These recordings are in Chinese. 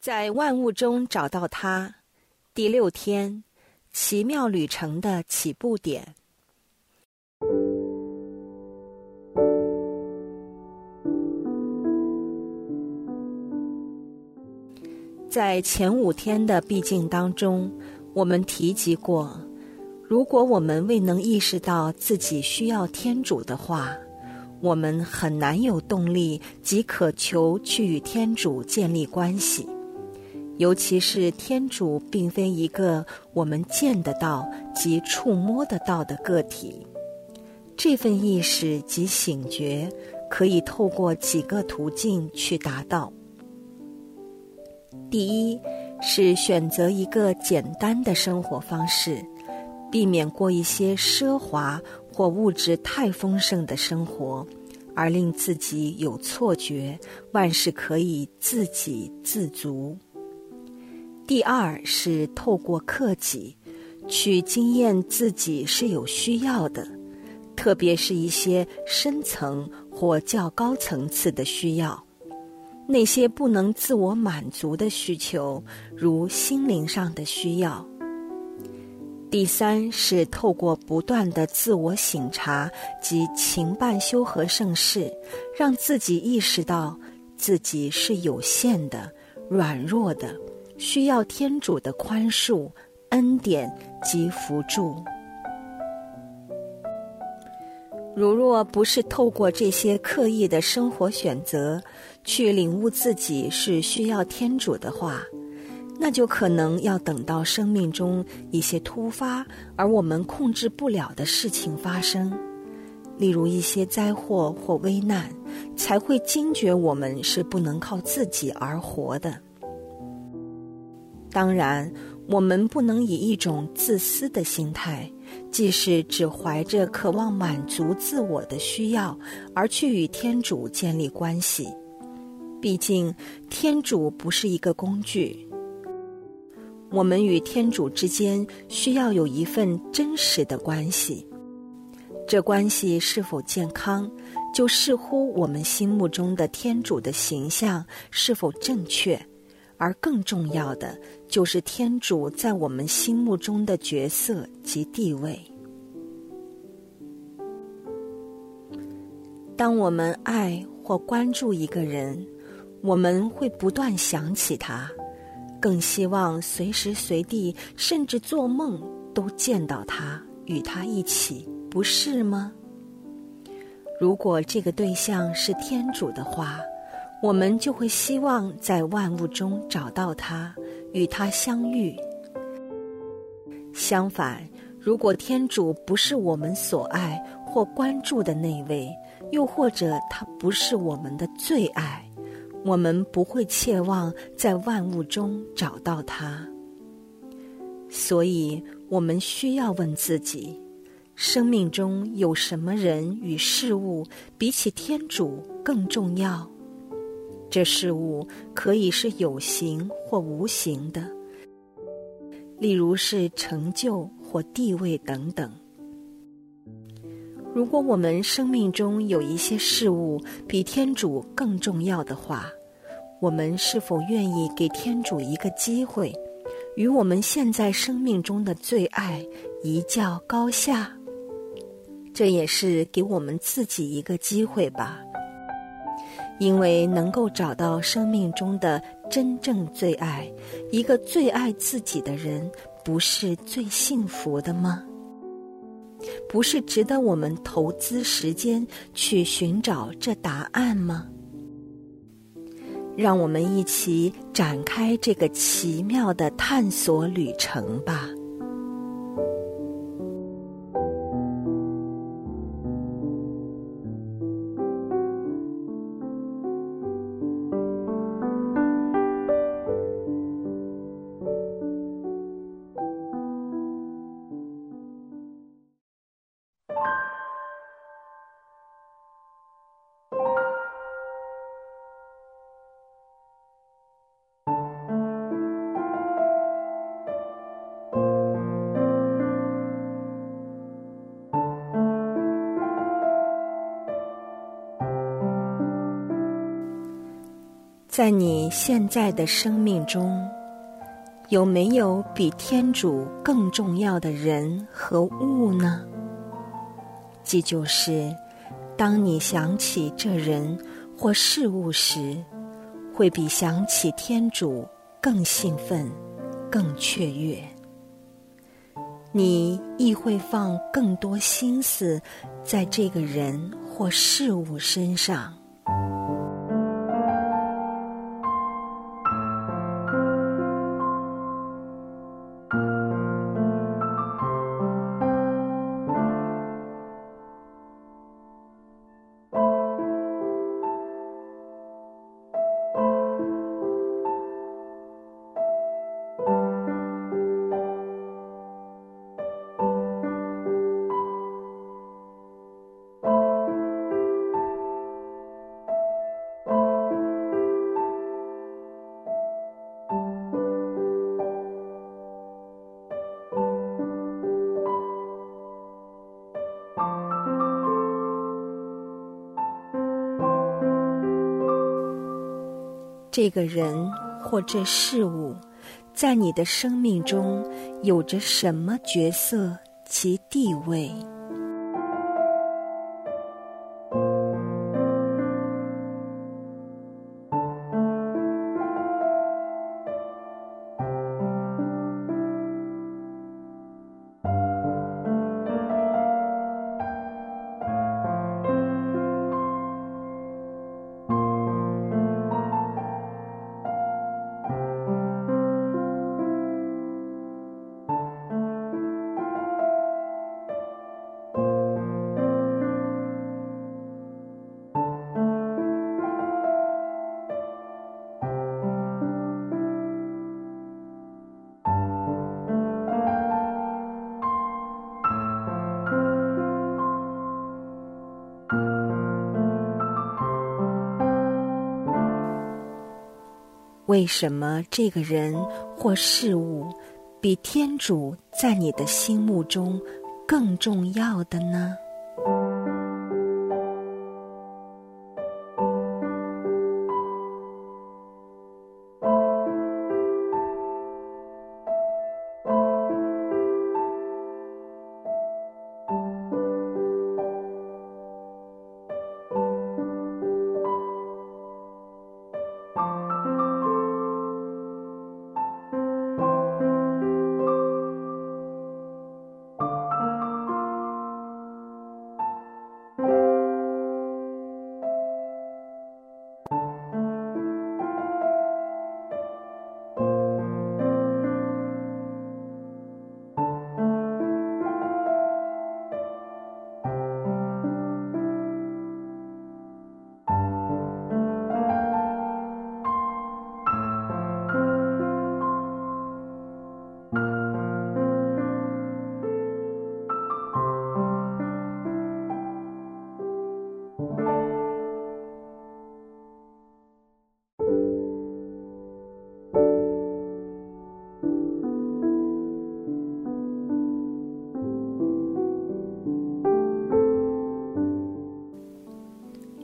在万物中找到它。第六天，奇妙旅程的起步点。在前五天的毕竟当中，我们提及过，如果我们未能意识到自己需要天主的话，我们很难有动力及渴求去与天主建立关系。尤其是天主并非一个我们见得到及触摸得到的个体，这份意识及醒觉可以透过几个途径去达到。第一是选择一个简单的生活方式，避免过一些奢华或物质太丰盛的生活，而令自己有错觉，万事可以自给自足。第二是透过克己，去经验自己是有需要的，特别是一些深层或较高层次的需要。那些不能自我满足的需求，如心灵上的需要。第三是透过不断的自我省察及勤办修和盛世，让自己意识到自己是有限的、软弱的，需要天主的宽恕、恩典及辅助。如若不是透过这些刻意的生活选择，去领悟自己是需要天主的话，那就可能要等到生命中一些突发而我们控制不了的事情发生，例如一些灾祸或危难，才会惊觉我们是不能靠自己而活的。当然，我们不能以一种自私的心态，即是只怀着渴望满足自我的需要而去与天主建立关系。毕竟，天主不是一个工具。我们与天主之间需要有一份真实的关系。这关系是否健康，就视乎我们心目中的天主的形象是否正确，而更重要的就是天主在我们心目中的角色及地位。当我们爱或关注一个人，我们会不断想起他，更希望随时随地，甚至做梦都见到他，与他一起，不是吗？如果这个对象是天主的话，我们就会希望在万物中找到他，与他相遇。相反，如果天主不是我们所爱或关注的那位，又或者他不是我们的最爱。我们不会切望在万物中找到他，所以我们需要问自己：生命中有什么人与事物比起天主更重要？这事物可以是有形或无形的，例如是成就或地位等等。如果我们生命中有一些事物比天主更重要的话，我们是否愿意给天主一个机会，与我们现在生命中的最爱一较高下？这也是给我们自己一个机会吧。因为能够找到生命中的真正最爱，一个最爱自己的人，不是最幸福的吗？不是值得我们投资时间去寻找这答案吗？让我们一起展开这个奇妙的探索旅程吧。在你现在的生命中，有没有比天主更重要的人和物呢？即就是，当你想起这人或事物时，会比想起天主更兴奋、更雀跃。你亦会放更多心思在这个人或事物身上。这个人或这事物，在你的生命中有着什么角色及地位？为什么这个人或事物比天主在你的心目中更重要的呢？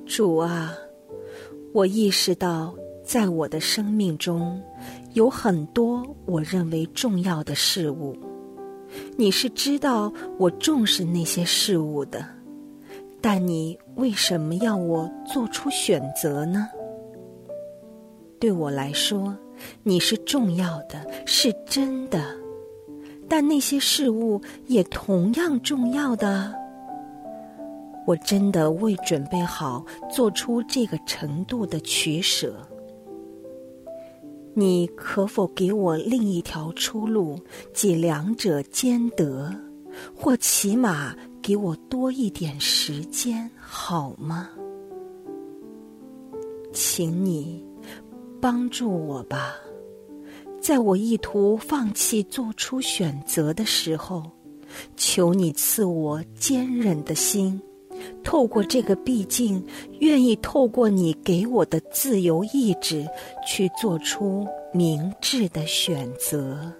主啊，我意识到，在我的生命中，有很多我认为重要的事物。你是知道我重视那些事物的，但你为什么要我做出选择呢？对我来说，你是重要的，是真的，但那些事物也同样重要的。我真的未准备好做出这个程度的取舍，你可否给我另一条出路，即两者兼得，或起码给我多一点时间，好吗？请你帮助我吧，在我意图放弃做出选择的时候，求你赐我坚忍的心。透过这个毕竟，愿意透过你给我的自由意志，去做出明智的选择。